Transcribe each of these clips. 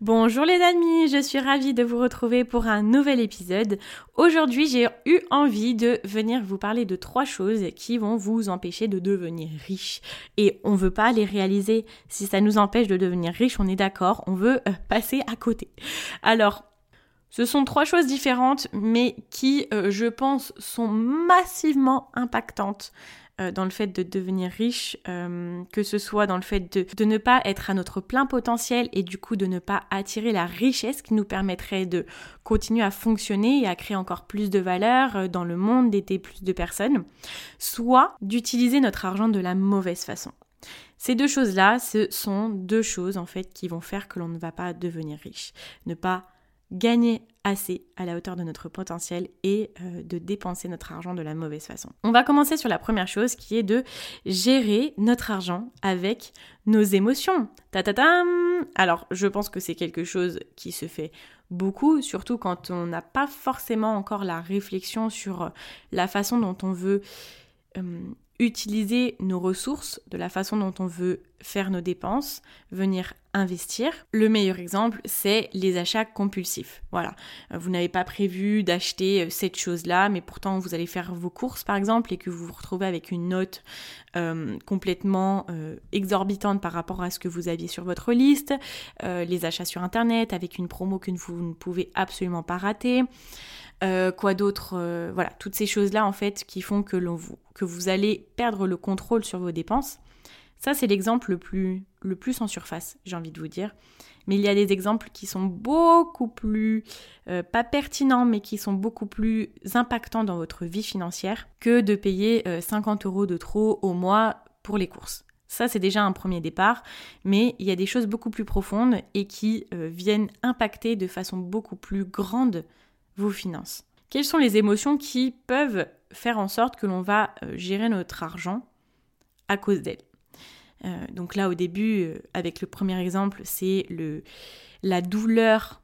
Bonjour les amis, je suis ravie de vous retrouver pour un nouvel épisode. Aujourd'hui, j'ai eu envie de venir vous parler de trois choses qui vont vous empêcher de devenir riche. Et on ne veut pas les réaliser. Si ça nous empêche de devenir riche, on est d'accord, on veut euh, passer à côté. Alors, ce sont trois choses différentes, mais qui, euh, je pense, sont massivement impactantes euh, dans le fait de devenir riche, euh, que ce soit dans le fait de, de, ne pas être à notre plein potentiel et du coup de ne pas attirer la richesse qui nous permettrait de continuer à fonctionner et à créer encore plus de valeur euh, dans le monde, d'aider plus de personnes, soit d'utiliser notre argent de la mauvaise façon. Ces deux choses-là, ce sont deux choses en fait qui vont faire que l'on ne va pas devenir riche. Ne pas gagner assez à la hauteur de notre potentiel et euh, de dépenser notre argent de la mauvaise façon. On va commencer sur la première chose qui est de gérer notre argent avec nos émotions. Ta -ta -ta Alors, je pense que c'est quelque chose qui se fait beaucoup, surtout quand on n'a pas forcément encore la réflexion sur la façon dont on veut euh, utiliser nos ressources de la façon dont on veut faire nos dépenses, venir investir. Le meilleur exemple, c'est les achats compulsifs. Voilà, euh, vous n'avez pas prévu d'acheter euh, cette chose-là, mais pourtant vous allez faire vos courses par exemple et que vous vous retrouvez avec une note euh, complètement exorbitante par rapport à ce que vous aviez sur votre liste, les achats sur internet avec une promo que vous ne pouvez absolument pas rater. Euh, quoi d'autre euh, Voilà, toutes ces choses-là en fait qui font que, vous, allez perdre le contrôle sur vos dépenses. Ça, c'est l'exemple le plus, le plus en surface, j'ai envie de vous dire. Mais il y a des exemples qui sont beaucoup plus, euh, pas pertinents, mais qui sont beaucoup plus impactants dans votre vie financière que de payer 50 euros de trop au mois pour les courses. Ça, c'est déjà un premier départ, mais il y a des choses beaucoup plus profondes et qui viennent impacter de façon beaucoup plus grande vos finances. Quelles sont les émotions qui peuvent faire en sorte que l'on va euh, gérer notre argent à cause d'elles? Euh, Donc là, au début, euh, avec le premier exemple, c'est la douleur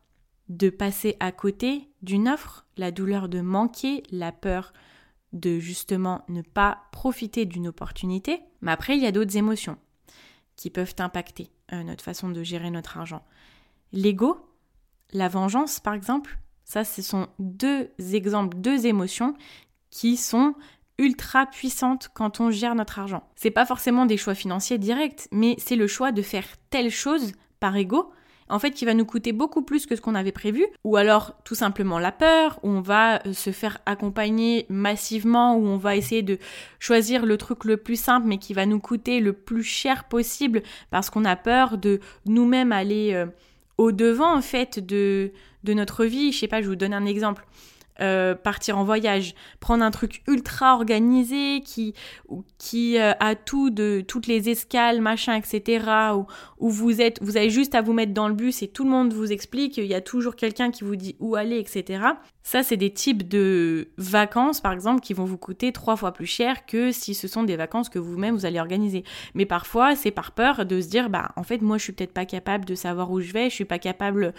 de passer à côté d'une offre, la douleur de manquer, la peur de justement ne pas profiter d'une opportunité. Mais après, il y a d'autres émotions qui peuvent impacter notre façon de gérer notre argent. L'ego, la vengeance par exemple, ça, ce sont deux exemples, deux émotions qui sont ultra puissantes quand on gère notre argent. C'est pas forcément des choix financiers directs, mais c'est le choix de faire telle chose par ego, en fait, qui va nous coûter beaucoup plus que ce qu'on avait prévu, ou alors tout simplement la peur, où on va euh, se faire accompagner massivement, où on va essayer de choisir le truc le plus simple, mais qui va nous coûter le plus cher possible, parce qu'on a peur de nous-mêmes aller euh, au devant en fait de de notre vie. Je sais pas, je vous donne un exemple. Euh, partir en voyage, prendre un truc ultra organisé qui, qui euh, a tout de toutes les escales, machin, etc. Où, où, vous êtes, vous avez juste à vous mettre dans le bus et tout le monde vous explique, il y a toujours quelqu'un qui vous dit où aller, etc. Ça, c'est des types de vacances, par exemple, qui vont vous coûter trois fois plus cher que si ce sont des vacances que vous-même vous allez organiser. Mais parfois, c'est par peur de se dire, bah, en fait, moi, je suis peut-être pas capable de savoir où je vais, je suis pas capable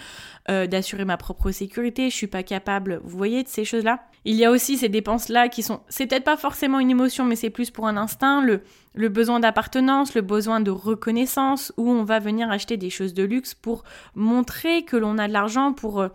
euh, d'assurer ma propre sécurité, je suis pas capable. Vous voyez, ces choses-là. Il y a aussi ces dépenses-là qui sont, c'est peut-être pas forcément une émotion, mais c'est plus pour un instinct, le, le besoin d'appartenance, le besoin de reconnaissance, où on va venir acheter des choses de luxe pour montrer que l'on a de l'argent, pour euh,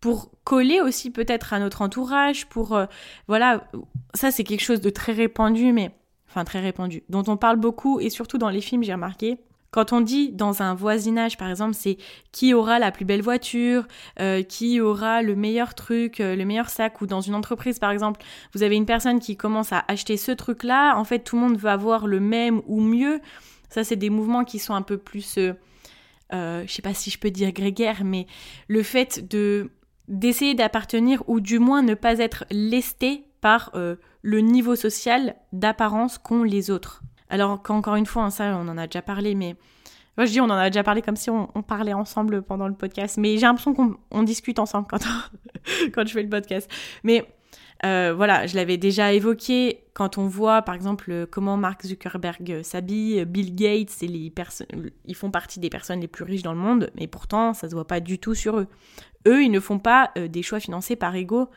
pour coller aussi peut-être à notre entourage, pour euh, voilà, ça c'est quelque chose de très répandu, mais enfin très répandu, dont on parle beaucoup et surtout dans les films j'ai remarqué. Quand on dit dans un voisinage, par exemple, c'est qui aura la plus belle voiture, euh, qui aura le meilleur truc, euh, le meilleur sac, ou dans une entreprise, par exemple, vous avez une personne qui commence à acheter ce truc-là, en fait, tout le monde veut avoir le même ou mieux. Ça, c'est des mouvements qui sont un peu plus, euh, je sais pas si je peux dire grégaire, mais le fait de d'essayer d'appartenir ou du moins ne pas être lesté par euh, le niveau social d'apparence qu'ont les autres. Alors qu'encore une fois, hein, ça on en a déjà parlé, mais moi je dis on en a déjà parlé comme si on, parlait ensemble pendant le podcast, mais j'ai l'impression qu'on discute ensemble quand, quand je fais le podcast. Mais euh, voilà, je l'avais déjà évoqué quand on voit par exemple comment Mark Zuckerberg s'habille, Bill Gates et les ils font partie des personnes les plus riches dans le monde, mais pourtant ça se voit pas du tout sur eux. Eux, ils ne font pas euh, des choix financés par ego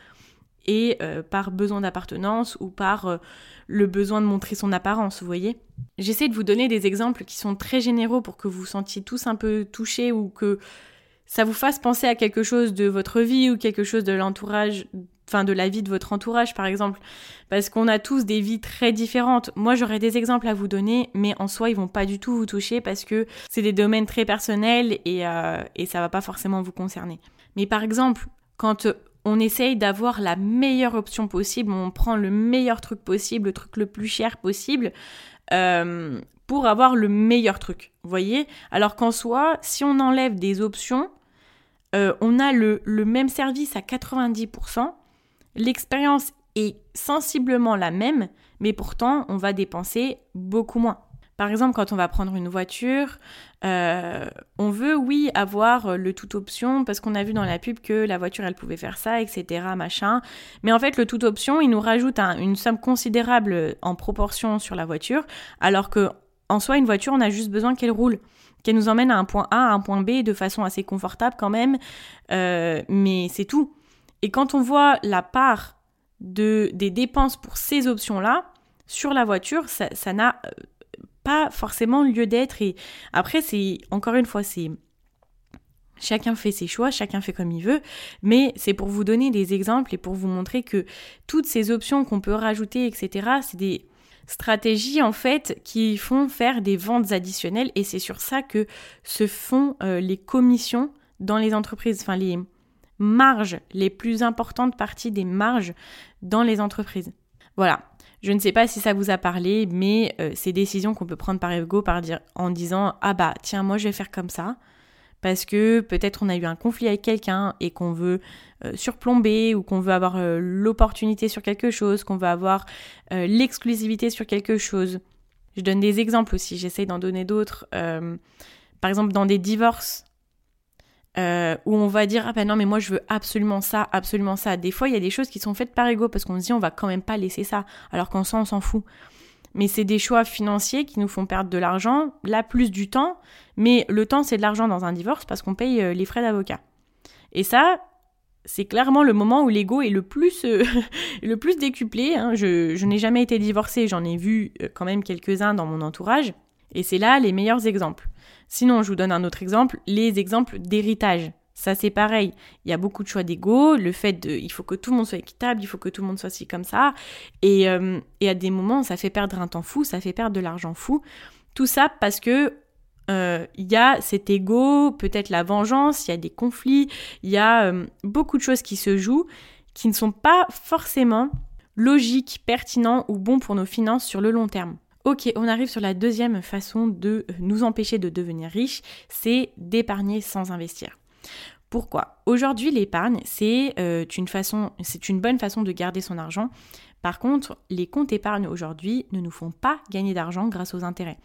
et euh, par besoin d'appartenance ou par le besoin de montrer son apparence, vous voyez. J'essaie de vous donner des exemples qui sont très généraux pour que vous vous sentiez tous un peu touchés ou que ça vous fasse penser à quelque chose de votre vie ou quelque chose de l'entourage enfin de la vie de votre entourage par exemple parce qu'on a tous des vies très différentes. Moi j'aurais des exemples à vous donner mais en soi ils vont pas du tout vous toucher parce que c'est des domaines très personnels et, euh, et ça va pas forcément vous concerner. Mais par exemple quand on essaye d'avoir la meilleure option possible, on prend le meilleur truc possible, le truc le plus cher possible, euh, pour avoir le meilleur truc. Vous voyez? Alors qu'en soi, si on enlève des options, euh, on a le, le, même service à 90%, L'expérience est sensiblement la même, mais pourtant on va dépenser beaucoup moins. Par exemple, quand on va prendre une voiture, euh, on veut, oui, avoir le tout option parce qu'on a vu dans la pub que la voiture, elle pouvait faire ça, etc., machin. Mais en fait, le tout option, il nous rajoute une somme considérable en proportion sur la voiture, alors que en soi, une voiture, on a juste besoin qu'elle roule, qu'elle nous emmène à un point A, à un point B de façon assez confortable quand même, euh, mais c'est tout. Et quand on voit la part de, des dépenses pour ces options-là sur la voiture, ça n'a euh, pas forcément lieu d'être. Et après, c'est encore une fois, c'est Chacun fait ses choix, chacun fait comme il veut, mais c'est pour vous donner des exemples et pour vous montrer que toutes ces options qu'on peut rajouter, etc., c'est des stratégies en fait qui font faire des ventes additionnelles et c'est sur ça que se font euh, les commissions dans les entreprises, enfin les, marges, les plus importantes parties des marges dans les entreprises. Voilà. Je ne sais pas si ça vous a parlé, mais euh, ces décisions qu'on peut prendre par ego par dire, en disant ah bah tiens moi je vais faire comme ça parce que peut-être on a eu un conflit avec quelqu'un et qu'on veut euh, surplomber ou qu'on veut avoir euh, l'opportunité sur quelque chose, qu'on veut avoir l'exclusivité sur quelque chose. Je donne des exemples aussi, j'essaye d'en donner d'autres. par exemple dans des divorces, euh, où on va dire ah ben non mais moi je veux absolument ça, absolument ça. Des fois il y a des choses qui sont faites par ego parce qu'on se dit on va quand même pas laisser ça, alors qu'en soi on s'en fout. Mais c'est des choix financiers qui nous font perdre de l'argent, là plus du temps, mais le temps c'est de l'argent dans un divorce parce qu'on paye euh, les frais d'avocat. Et ça, c'est clairement le moment où l'ego est le plus, euh, le plus décuplé. Hein. Je, je n'ai jamais été divorcée, j'en ai vu quand même quelques-uns dans mon entourage. Et c'est là les meilleurs exemples. Sinon, je vous donne un autre exemple, les exemples d'héritage. Ça, c'est pareil. Il y a beaucoup de choix d'ego, le fait de, il faut que tout le monde soit équitable, il faut que tout le monde soit si comme ça. Et, euh, à des moments, ça fait perdre un temps fou, ça fait perdre de l'argent fou. Tout ça parce que euh, il y a cet ego, peut-être la vengeance, il y a des conflits, il y a euh, beaucoup de choses qui se jouent qui ne sont pas forcément logiques, pertinents ou bons pour nos finances sur le long terme. Ok, on arrive sur la deuxième façon de nous empêcher de devenir riches, c'est d'épargner sans investir. Pourquoi? Aujourd'hui, l'épargne, c'est euh, une façon, c'est une bonne façon de garder son argent. Par contre, les comptes épargne aujourd'hui ne nous font pas gagner d'argent grâce aux intérêts.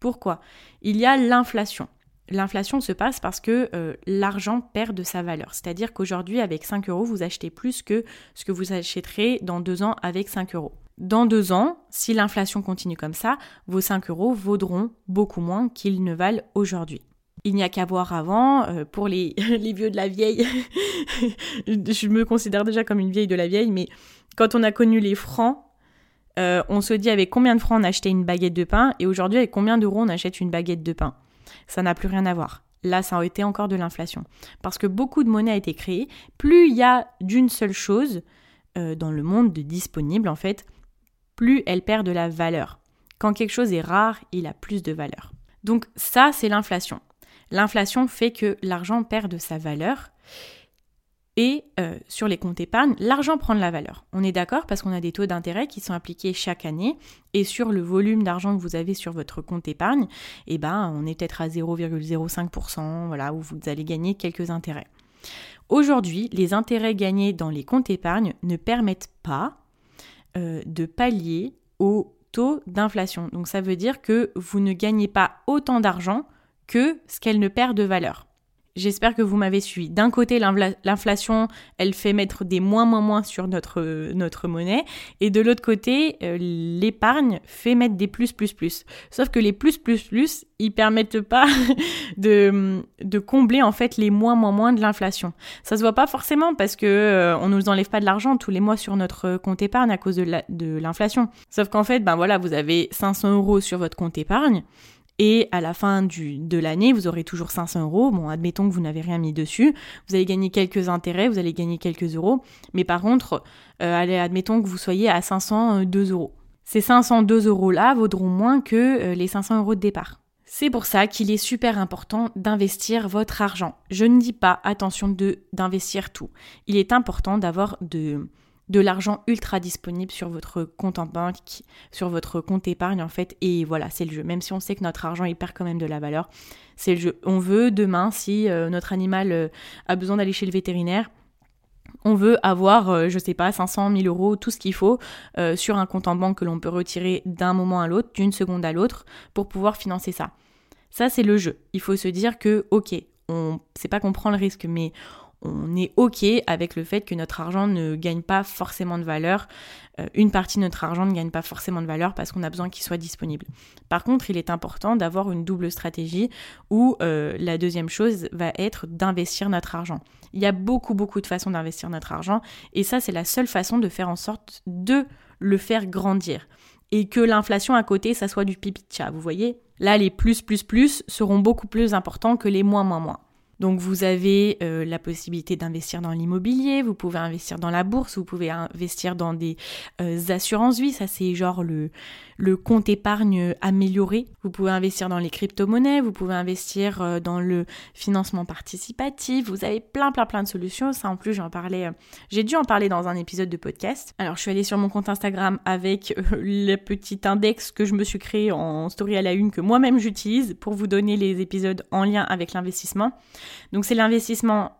Pourquoi? Il y a l'inflation. L'inflation se passe parce que euh, l'argent perd de sa valeur. C'est-à-dire qu'aujourd'hui, avec 5 euros, vous achetez plus que ce que vous achèterez dans deux ans avec 5 euros. Dans deux ans, si l'inflation continue comme ça, vos 5 euros vaudront beaucoup moins qu'ils ne valent aujourd'hui. Il n'y a qu'à voir avant, euh, pour les, vieux de la vieille, je me considère déjà comme une vieille de la vieille, mais quand on a connu les francs, euh, on se dit avec combien de francs on achetait une baguette de pain et aujourd'hui avec combien d'euros on achète une baguette de pain? Ça n'a plus rien à voir. Là, ça a été encore de l'inflation. Parce que beaucoup de monnaie a été créée. Plus il y a d'une seule chose euh, dans le monde de disponible, en fait, plus elle perd de la valeur. Quand quelque chose est rare, il a plus de valeur. Donc ça, c'est l'inflation. L'inflation fait que l'argent perd de sa valeur. Et euh, sur les comptes épargne, l'argent prend de la valeur. On est d'accord parce qu'on a des taux d'intérêt qui sont appliqués chaque année. Et sur le volume d'argent que vous avez sur votre compte épargne, eh ben, on est peut-être à 0,05%, voilà, où vous allez gagner quelques intérêts. Aujourd'hui, les intérêts gagnés dans les comptes épargne ne permettent pas euh, de pallier au taux d'inflation. Donc ça veut dire que vous ne gagnez pas autant d'argent que ce qu'elle ne perd de valeur. J'espère que vous m'avez suivi. D'un côté, l'inflation, elle fait mettre des moins moins moins sur notre, monnaie. Et de l'autre côté, euh, l'épargne fait mettre des plus plus plus. Sauf que les plus plus plus, ils permettent pas de, combler en fait les moins moins moins de l'inflation. Ça se voit pas forcément parce que euh, on nous enlève pas de l'argent tous les mois sur notre compte épargne à cause de l'inflation. Sauf qu'en fait, ben voilà, vous avez 500 euros sur votre compte épargne. Et à la fin de l'année, vous aurez toujours 500 euros. Bon, admettons que vous n'avez rien mis dessus. Vous allez gagner quelques intérêts, vous allez gagner quelques euros. Mais par contre, euh, allez, admettons que vous soyez à 502 euros. Ces 502 euros-là vaudront moins que euh, les 500 euros de départ. C'est pour ça qu'il est super important d'investir votre argent. Je ne dis pas attention de d'investir tout. Il est important d'avoir de de l'argent ultra disponible sur votre compte en banque, sur votre compte épargne en fait. Et voilà, c'est le jeu. Même si on sait que notre argent il perd quand même de la valeur, c'est le jeu. On veut demain, si euh, notre animal euh, a besoin d'aller chez le vétérinaire, on veut avoir, euh, je sais pas, 500, 1000 euros, tout ce qu'il faut sur un compte en banque que l'on peut retirer d'un moment à l'autre, d'une seconde à l'autre, pour pouvoir financer ça. Ça, c'est le jeu. Il faut se dire que, ok, on, c'est pas qu'on prend le risque, mais on est OK avec le fait que notre argent ne gagne pas forcément de valeur. Euh, une partie de notre argent ne gagne pas forcément de valeur parce qu'on a besoin qu'il soit disponible. Par contre, il est important d'avoir une double stratégie où euh, la deuxième chose va être d'investir notre argent. Il y a beaucoup, beaucoup de façons d'investir notre argent et ça, c'est la seule façon de faire en sorte de le faire grandir. Et que l'inflation à côté, ça soit du pipi de chat, vous voyez? Là, les plus, plus, plus seront beaucoup plus importants que les moins, moins, moins. Donc vous avez euh, la possibilité d'investir dans l'immobilier, vous pouvez investir dans la bourse, vous pouvez investir dans des euh, assurances vie, ça c'est genre le, compte épargne amélioré. Vous pouvez investir dans les crypto-monnaies, vous pouvez investir euh, dans le financement participatif, vous avez plein plein plein de solutions. Ça en plus j'en parlais, j'ai dû en parler dans un épisode de podcast. Alors je suis allée sur mon compte Instagram avec le petit index que je me suis créé en story à la une que moi-même j'utilise pour vous donner les épisodes en lien avec l'investissement. Donc c'est l'investissement...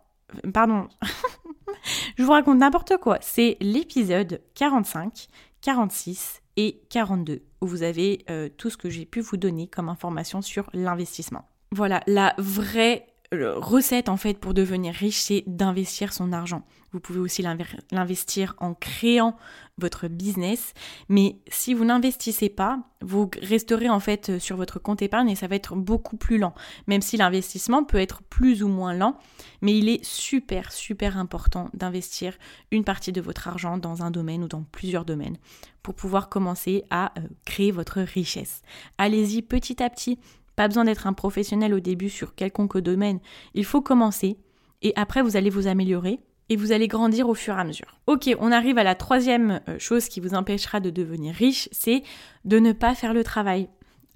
Pardon. Je vous raconte n'importe quoi. C'est l'épisode 45, 46 et 42 où vous avez euh, tout ce que j'ai pu vous donner comme information sur l'investissement. Voilà, la vraie recette en fait pour devenir riche, c'est d'investir son argent. Vous pouvez aussi l'investir en créant votre business, mais si vous n'investissez pas, vous resterez en fait sur votre compte épargne et ça va être beaucoup plus lent. Même si l'investissement peut être plus ou moins lent, mais il est super super important d'investir une partie de votre argent dans un domaine ou dans plusieurs domaines pour pouvoir commencer à euh, créer votre richesse. Allez-y petit à petit, pas besoin d'être un professionnel au début sur quelconque domaine. Il faut commencer et après vous allez vous améliorer et vous allez grandir au fur et à mesure. Ok, on arrive à la troisième euh, chose qui vous empêchera de devenir riche, c'est de ne pas faire le travail.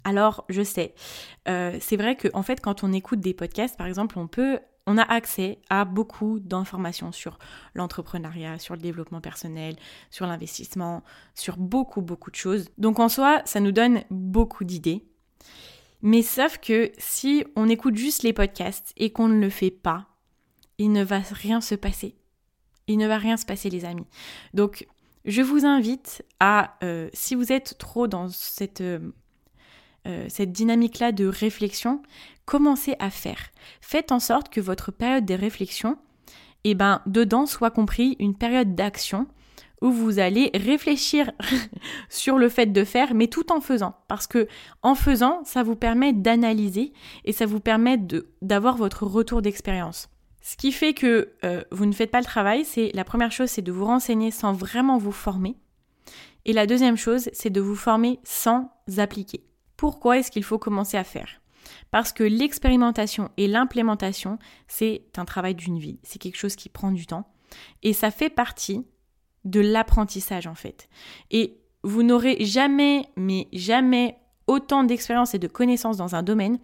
Alors, je sais, euh, c'est vrai qu'en en fait, quand on écoute des podcasts, par exemple, on peut, on a accès à beaucoup d'informations sur l'entrepreneuriat, sur le développement personnel, sur l'investissement, sur beaucoup, beaucoup de choses. Donc, en soi, ça nous donne beaucoup d'idées. Mais sauf que si on écoute juste les podcasts et qu'on ne le fait pas, il ne va rien se passer. Il ne va rien se passer les amis. Donc je vous invite à, euh, si vous êtes trop dans cette, euh, euh, cette dynamique-là de réflexion, commencez à faire. Faites en sorte que votre période de réflexion, eh ben, dedans soit compris une période d'action où vous allez réfléchir sur le fait de faire, mais tout en faisant. Parce que en faisant, ça vous permet d'analyser et ça vous permet d'avoir votre retour d'expérience. Ce qui fait que euh, vous ne faites pas le travail, c'est la première chose, c'est de vous renseigner sans vraiment vous former. Et la deuxième chose, c'est de vous former sans appliquer. Pourquoi est-ce qu'il faut commencer à faire? Parce que l'expérimentation et l'implémentation, c'est un travail d'une vie. C'est quelque chose qui prend du temps. Et ça fait partie de l'apprentissage en fait. Et vous n'aurez jamais, mais jamais autant d'expérience et de connaissances dans un domaine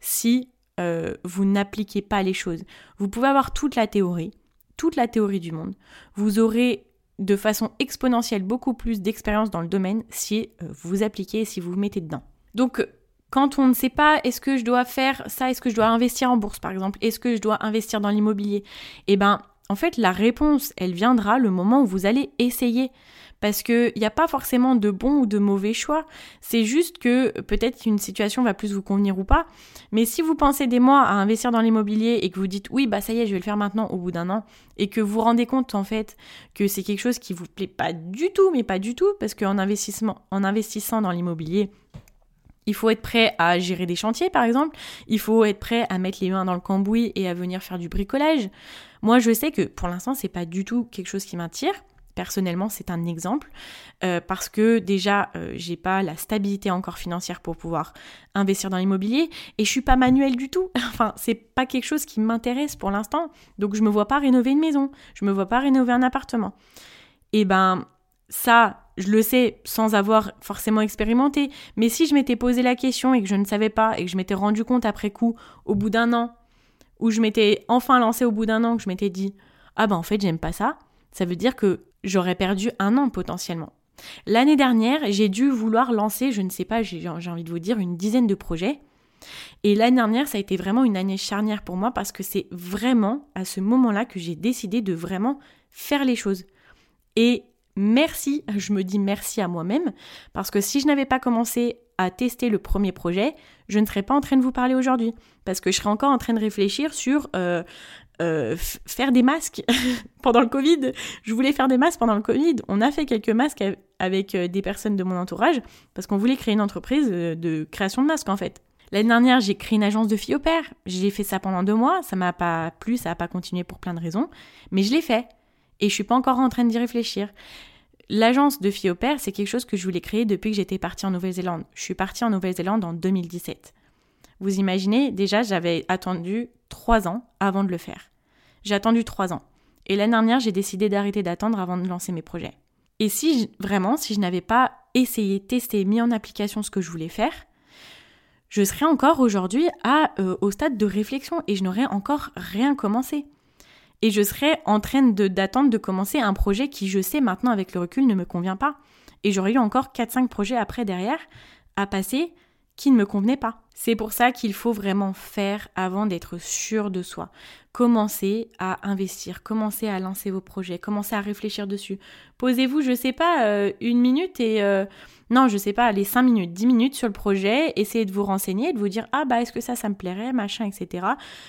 si euh, vous n'appliquez pas les choses. Vous pouvez avoir toute la théorie, toute la théorie du monde. Vous aurez de façon exponentielle beaucoup plus d'expérience dans le domaine si euh, vous appliquez et si vous vous mettez dedans. Donc, quand on ne sait pas est-ce que je dois faire ça, est-ce que je dois investir en bourse par exemple, est-ce que je dois investir dans l'immobilier, eh ben, en fait, la réponse, elle viendra le moment où vous allez essayer. Parce qu'il n'y a pas forcément de bon ou de mauvais choix. C'est juste que peut-être une situation va plus vous convenir ou pas. Mais si vous pensez des mois à investir dans l'immobilier et que vous dites oui, bah ça y est, je vais le faire maintenant au bout d'un an, et que vous vous rendez compte en fait que c'est quelque chose qui vous plaît pas du tout, mais pas du tout, parce qu'en investissement, en investissant dans l'immobilier, il faut être prêt à gérer des chantiers, par exemple. Il faut être prêt à mettre les mains dans le cambouis et à venir faire du bricolage. Moi, je sais que pour l'instant, c'est pas du tout quelque chose qui m'attire. Personnellement, c'est un exemple euh, parce que déjà, euh, j'ai pas la stabilité encore financière pour pouvoir investir dans l'immobilier et je suis pas manuelle du tout. enfin, c'est pas quelque chose qui m'intéresse pour l'instant. Donc, je me vois pas rénover une maison, je me vois pas rénover un appartement. Et eh ben, ça, je le sais sans avoir forcément expérimenté, mais si je m'étais posé la question et que je ne savais pas et que je m'étais rendu compte après coup, au bout d'un an, où je m'étais enfin lancé au bout d'un an, que je m'étais dit ah ben en fait j'aime pas ça, ça veut dire que j'aurais perdu un an potentiellement. L'année dernière, j'ai dû vouloir lancer, je ne sais pas, j'ai envie de vous dire, une dizaine de projets. Et l'année dernière, ça a été vraiment une année charnière pour moi parce que c'est vraiment à ce moment-là que j'ai décidé de vraiment faire les choses. Et merci, je me dis merci à moi-même, parce que si je n'avais pas commencé à tester le premier projet, je ne serais pas en train de vous parler aujourd'hui, parce que je serais encore en train de réfléchir sur euh, euh, faire des masques pendant le Covid. Je voulais faire des masques pendant le Covid. On a fait quelques masques avec euh, des personnes de mon entourage, parce qu'on voulait créer une entreprise de création de masques en fait. L'année dernière, j'ai créé une agence de filles au père. J'ai fait ça pendant deux mois. Ça m'a pas plu, ça n'a pas continué pour plein de raisons. Mais je l'ai fait et je suis pas encore en train d'y réfléchir. L'agence de filles c'est quelque chose que je voulais créer depuis que j'étais partie en Nouvelle-Zélande. Je suis partie en Nouvelle-Zélande en 2017. Vous imaginez, déjà, j'avais attendu trois ans avant de le faire. J'ai attendu trois ans. Et l'année dernière, j'ai décidé d'arrêter d'attendre avant de lancer mes projets. Et si vraiment, si je n'avais pas essayé, testé, mis en application ce que je voulais faire, je serais encore aujourd'hui euh, au stade de réflexion et je n'aurais encore rien commencé et je serais en train d'attendre de, commencer un projet qui, je sais maintenant avec le recul, ne me convient pas. Et j'aurais eu encore 4-5 projets après derrière à passer qui ne me convenaient pas. C'est pour ça qu'il faut vraiment faire avant d'être sûr de soi. Commencez à investir, commencez à lancer vos projets, commencez à réfléchir dessus. Posez-vous, je sais pas, euh, une minute et euh, non, je sais pas, les 5 minutes, 10 minutes sur le projet, essayez de vous renseigner, de vous dire ah bah est-ce que ça ça me plairait, machin, etc.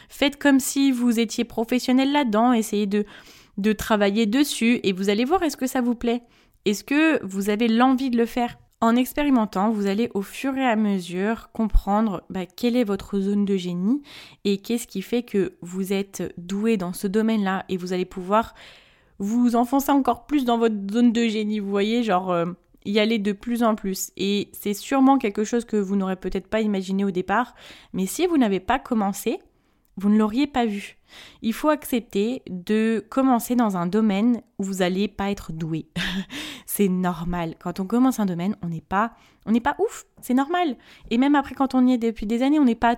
Faites comme si vous étiez professionnel là-dedans, essayez de de travailler dessus et vous allez voir est-ce que ça vous plaît? Est-ce que vous avez l'envie de le faire? En expérimentant, vous allez au fur et à mesure comprendre bah, quelle est votre zone de génie et qu'est-ce qui fait que vous êtes doué dans ce domaine-là et vous allez pouvoir vous enfoncer encore plus dans votre zone de génie, vous voyez, genre euh, y aller de plus en plus. Et c'est sûrement quelque chose que vous n'aurez peut-être pas imaginé au départ, mais si vous n'avez pas commencé, vous ne l'auriez pas vu. Il faut accepter de commencer dans un domaine où vous n'allez pas être doué. c'est normal. Quand on commence un domaine, on n'est pas, on n'est pas ouf. C'est normal. Et même après, quand on y est depuis des années, on n'est pas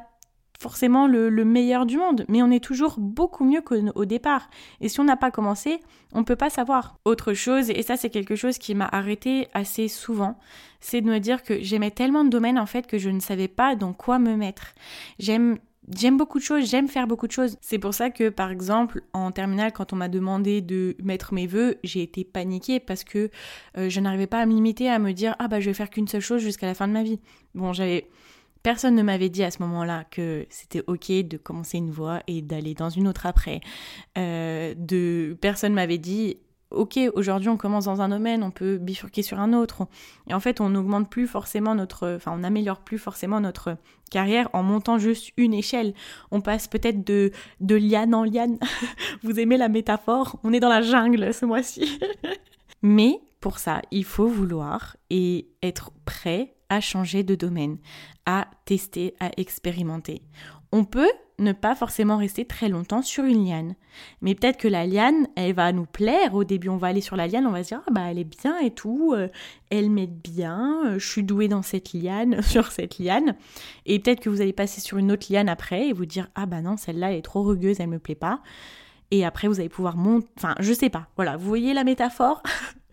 forcément le, meilleur du monde, mais on est toujours beaucoup mieux qu'au départ. Et si on n'a pas commencé, on ne peut pas savoir. Autre chose, et ça c'est quelque chose qui m'a arrêté assez souvent, c'est de me dire que j'aimais tellement de domaines en fait que je ne savais pas dans quoi me mettre. J'aime J'aime beaucoup de choses, j'aime faire beaucoup de choses. C'est pour ça que, par exemple, en terminale, quand on m'a demandé de mettre mes vœux, j'ai été paniquée parce que euh, je n'arrivais pas à me limiter à me dire ah bah je vais faire qu'une seule chose jusqu'à la fin de ma vie. Bon, j'avais personne ne m'avait dit à ce moment-là que c'était ok de commencer une voie et d'aller dans une autre après. Euh, de personne m'avait dit ok, aujourd'hui on commence dans un domaine, on peut bifurquer sur un autre, et en fait on n'augmente plus forcément notre, enfin on n'améliore plus forcément notre carrière en montant juste une échelle. On passe peut-être de, de liane en liane. Vous aimez la métaphore? On est dans la jungle ce mois-ci. Mais pour ça, il faut vouloir et être prêt à changer de domaine, à tester, à expérimenter. On peut ne pas forcément rester très longtemps sur une liane. Mais peut-être que la liane, elle va nous plaire. Au début, on va aller sur la liane, on va se dire, ah bah elle est bien et tout, euh, elle m'aide bien, euh, je suis douée dans cette liane, sur cette liane. Et peut-être que vous allez passer sur une autre liane après et vous dire, ah bah non, celle-là, elle est trop rugueuse, elle me plaît pas. Et après, vous allez pouvoir monter, enfin, je sais pas. Voilà, vous voyez la métaphore?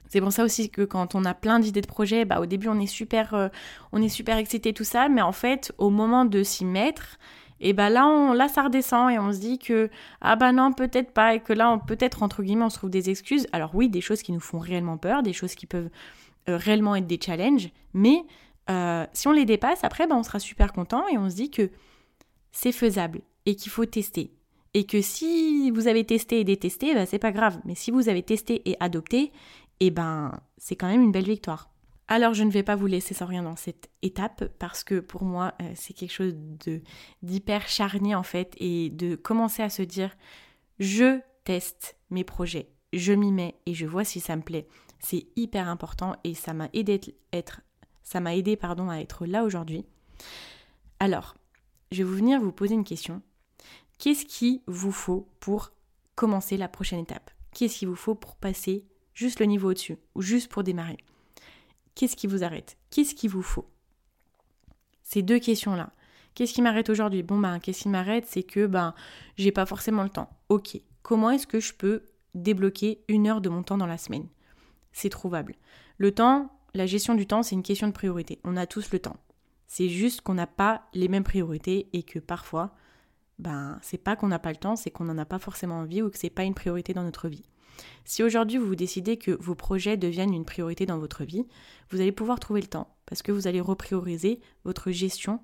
C'est pour ça aussi que quand on a plein d'idées de projets, bah, au début on est super, euh, on est super excité tout ça, mais en fait au moment de s'y mettre, et bah là, on, là ça redescend et on se dit que ah bah non peut-être pas et que là peut-être entre guillemets on se trouve des excuses. Alors oui, des choses qui nous font réellement peur, des choses qui peuvent euh, réellement être des challenges, mais euh, si on les dépasse, après bah, on sera super content et on se dit que c'est faisable et qu'il faut tester. Et que si vous avez testé et détesté, bah, c'est pas grave. Mais si vous avez testé et adopté, et eh ben c'est quand même une belle victoire. Alors je ne vais pas vous laisser sans rien dans cette étape parce que pour moi euh, c'est quelque chose d'hyper charnier en fait et de commencer à se dire je teste mes projets, je m'y mets et je vois si ça me plaît. C'est hyper important et ça m'a aidé ça aidé pardon à être là aujourd'hui. Alors, je vais vous venir vous poser une question. Qu'est-ce qui vous faut pour commencer la prochaine étape? Qu'est-ce qu'il vous faut pour passer juste le niveau au-dessus, ou juste pour démarrer? Qu'est-ce qui vous arrête? Qu'est-ce qu'il vous faut? Ces deux questions-là. Qu'est-ce qui m'arrête aujourd'hui? Bon ben, qu'est-ce qui m'arrête C'est que ben, j'ai pas forcément le temps. Ok. Comment est-ce que je peux débloquer une heure de mon temps dans la semaine? C'est trouvable. Le temps, la gestion du temps, c'est une question de priorité. On a tous le temps. C'est juste qu'on n'a pas les mêmes priorités et que parfois, ben, c'est pas qu'on n'a pas le temps, c'est qu'on n'en a pas forcément envie ou que c'est pas une priorité dans notre vie. Si aujourd'hui vous décidez que vos projets deviennent une priorité dans votre vie, vous allez pouvoir trouver le temps parce que vous allez reprioriser votre gestion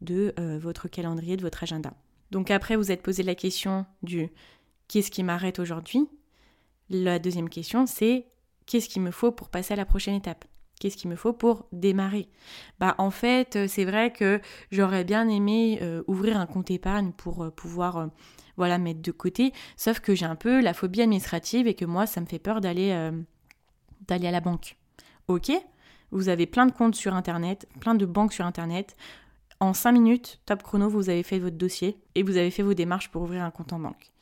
de euh, votre calendrier, de votre agenda. Donc après, vous êtes posé la question du qu'est-ce qui m'arrête aujourd'hui? La deuxième question, c'est qu'est-ce qu'il me faut pour passer à la prochaine étape? Qu'est-ce qu'il me faut pour démarrer? Bah en fait, c'est vrai que j'aurais bien aimé euh, ouvrir un compte épargne pour euh, pouvoir voilà, mettre de côté. Sauf que j'ai un peu la phobie administrative et que moi, ça me fait peur d'aller euh, d'aller à la banque. Ok Vous avez plein de comptes sur Internet, plein de banques sur Internet. En 5 minutes, top chrono, vous avez fait votre dossier et vous avez fait vos démarches pour ouvrir un compte en banque.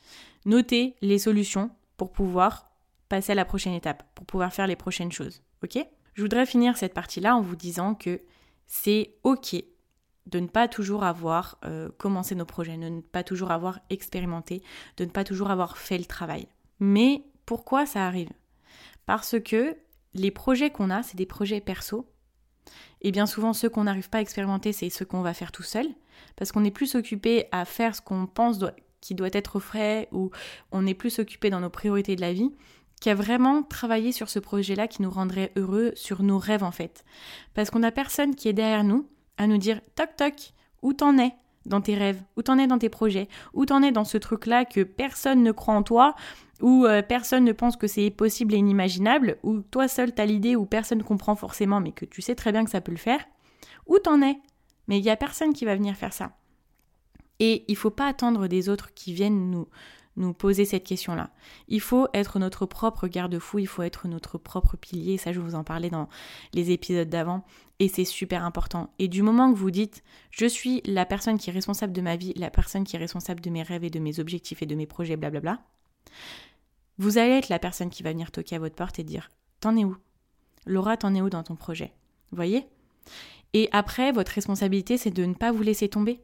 Notez les solutions pour pouvoir passer à la prochaine étape, pour pouvoir faire les prochaines choses. Ok? Je voudrais finir cette partie-là en vous disant que c'est ok de ne pas toujours avoir euh, commencé nos projets, de ne pas toujours avoir expérimenté, de ne pas toujours avoir fait le travail. Mais pourquoi ça arrive? Parce que les projets qu'on a, c'est des projets perso. Et bien souvent, ceux qu'on n'arrive pas à expérimenter, c'est ceux qu'on va faire tout seul. Parce qu'on est plus occupé à faire ce qu'on pense qui doit être frais ou on est plus occupé dans nos priorités de la vie qu'à vraiment travailler sur ce projet-là qui nous rendrait heureux, sur nos rêves en fait. Parce qu'on n'a personne qui est derrière nous à nous dire toc toc, où t'en es dans tes rêves, où t'en es dans tes projets, où t'en es dans ce truc-là que personne ne croit en toi, où euh, personne ne pense que c'est possible et inimaginable, où toi seul t'as l'idée, où personne ne comprend forcément, mais que tu sais très bien que ça peut le faire, où t'en es? Mais il n'y a personne qui va venir faire ça. Et il faut pas attendre des autres qui viennent nous, nous poser cette question-là. Il faut être notre propre garde-fou, il faut être notre propre pilier, ça je vous en parlais dans les épisodes d'avant, et c'est super important. Et du moment que vous dites, je suis la personne qui est responsable de ma vie, la personne qui est responsable de mes rêves et de mes objectifs et de mes projets, blablabla, vous allez être la personne qui va venir toquer à votre porte et dire, t'en es où? Laura, t'en es où dans ton projet? Voyez? Et après, votre responsabilité, c'est de ne pas vous laisser tomber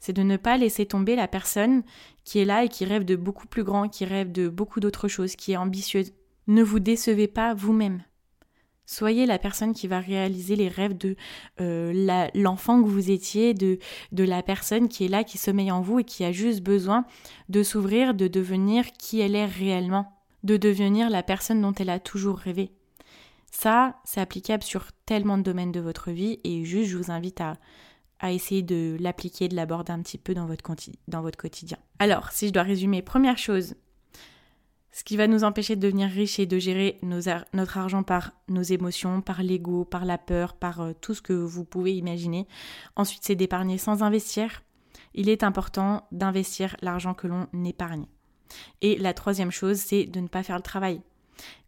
c'est de ne pas laisser tomber la personne qui est là et qui rêve de beaucoup plus grand, qui rêve de beaucoup d'autres choses, qui est ambitieuse. Ne vous décevez pas vous-même. Soyez la personne qui va réaliser les rêves de euh, l'enfant que vous étiez, de, la personne qui est là, qui sommeille en vous et qui a juste besoin de s'ouvrir, de devenir qui elle est réellement, de devenir la personne dont elle a toujours rêvé. Ça, c'est applicable sur tellement de domaines de votre vie et juste je vous invite à, à essayer de l'appliquer, de l'aborder un petit peu dans votre, quotidien. Alors, si je dois résumer, première chose, Ce qui va nous empêcher de devenir riche et de gérer notre argent par nos émotions, par l'ego, par la peur, par euh, tout ce que vous pouvez imaginer. Ensuite, c'est d'épargner sans investir. Il est important d'investir l'argent que l'on épargne. Et la troisième chose, c'est de ne pas faire le travail.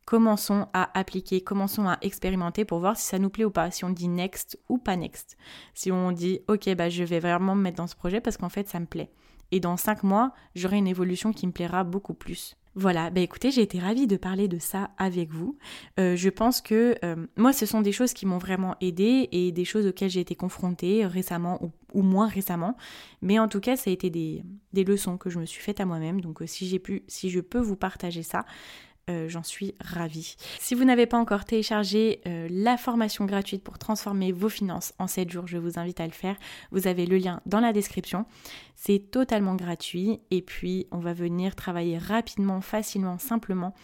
Commençons à appliquer, commençons à expérimenter pour voir si ça nous plaît ou pas, si on dit next ou pas next. Si on dit ok, bah, je vais vraiment me mettre dans ce projet parce qu'en fait ça me plaît. Et dans cinq mois, j'aurai une évolution qui me plaira beaucoup plus. Voilà, bah écoutez, j'ai été ravie de parler de ça avec vous. Euh, je pense que euh, moi, ce sont des choses qui m'ont vraiment aidé et des choses auxquelles j'ai été confrontée récemment ou, moins récemment. Mais en tout cas, ça a été des, des leçons que je me suis faites à moi-même. Donc, euh, si j'ai pu, si je peux vous partager ça, euh, j'en suis ravie. Si vous n'avez pas encore téléchargé euh, la formation gratuite pour transformer vos finances en 7 jours, je vous invite à le faire. Vous avez le lien dans la description. C'est totalement gratuit et puis on va venir travailler rapidement, facilement, simplement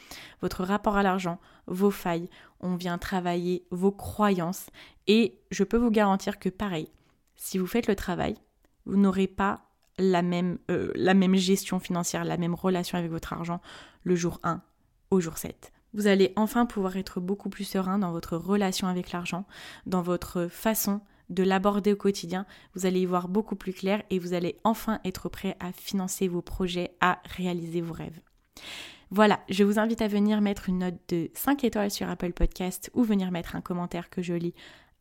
votre rapport à l'argent, vos failles. On vient travailler vos croyances et je peux vous garantir que pareil, si vous faites le travail, vous n'aurez pas la même, euh, la même gestion financière, la même relation avec votre argent le jour 1 au jour 7. Vous allez enfin pouvoir être beaucoup plus serein dans votre relation avec l'argent, dans votre façon de l'aborder au quotidien. Vous allez y voir beaucoup plus clair et vous allez enfin être prêt à financer vos projets, à réaliser vos rêves. Voilà, je vous invite à venir mettre une note de 5 étoiles sur Apple Podcast ou venir mettre un commentaire que je lis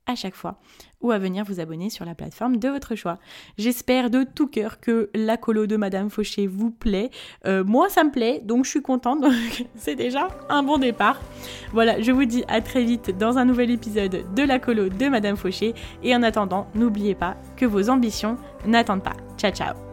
à chaque fois ou à venir vous abonner sur la plateforme de votre choix. J'espère de tout cœur que la colo de Madame Fauché vous plaît. Euh, moi, ça me plaît, donc je suis contente. C'est déjà un bon départ. Voilà, je vous dis à très vite dans un nouvel épisode de la colo de Madame Fauché. Et en attendant, n'oubliez pas que vos ambitions n'attendent pas. Ciao, ciao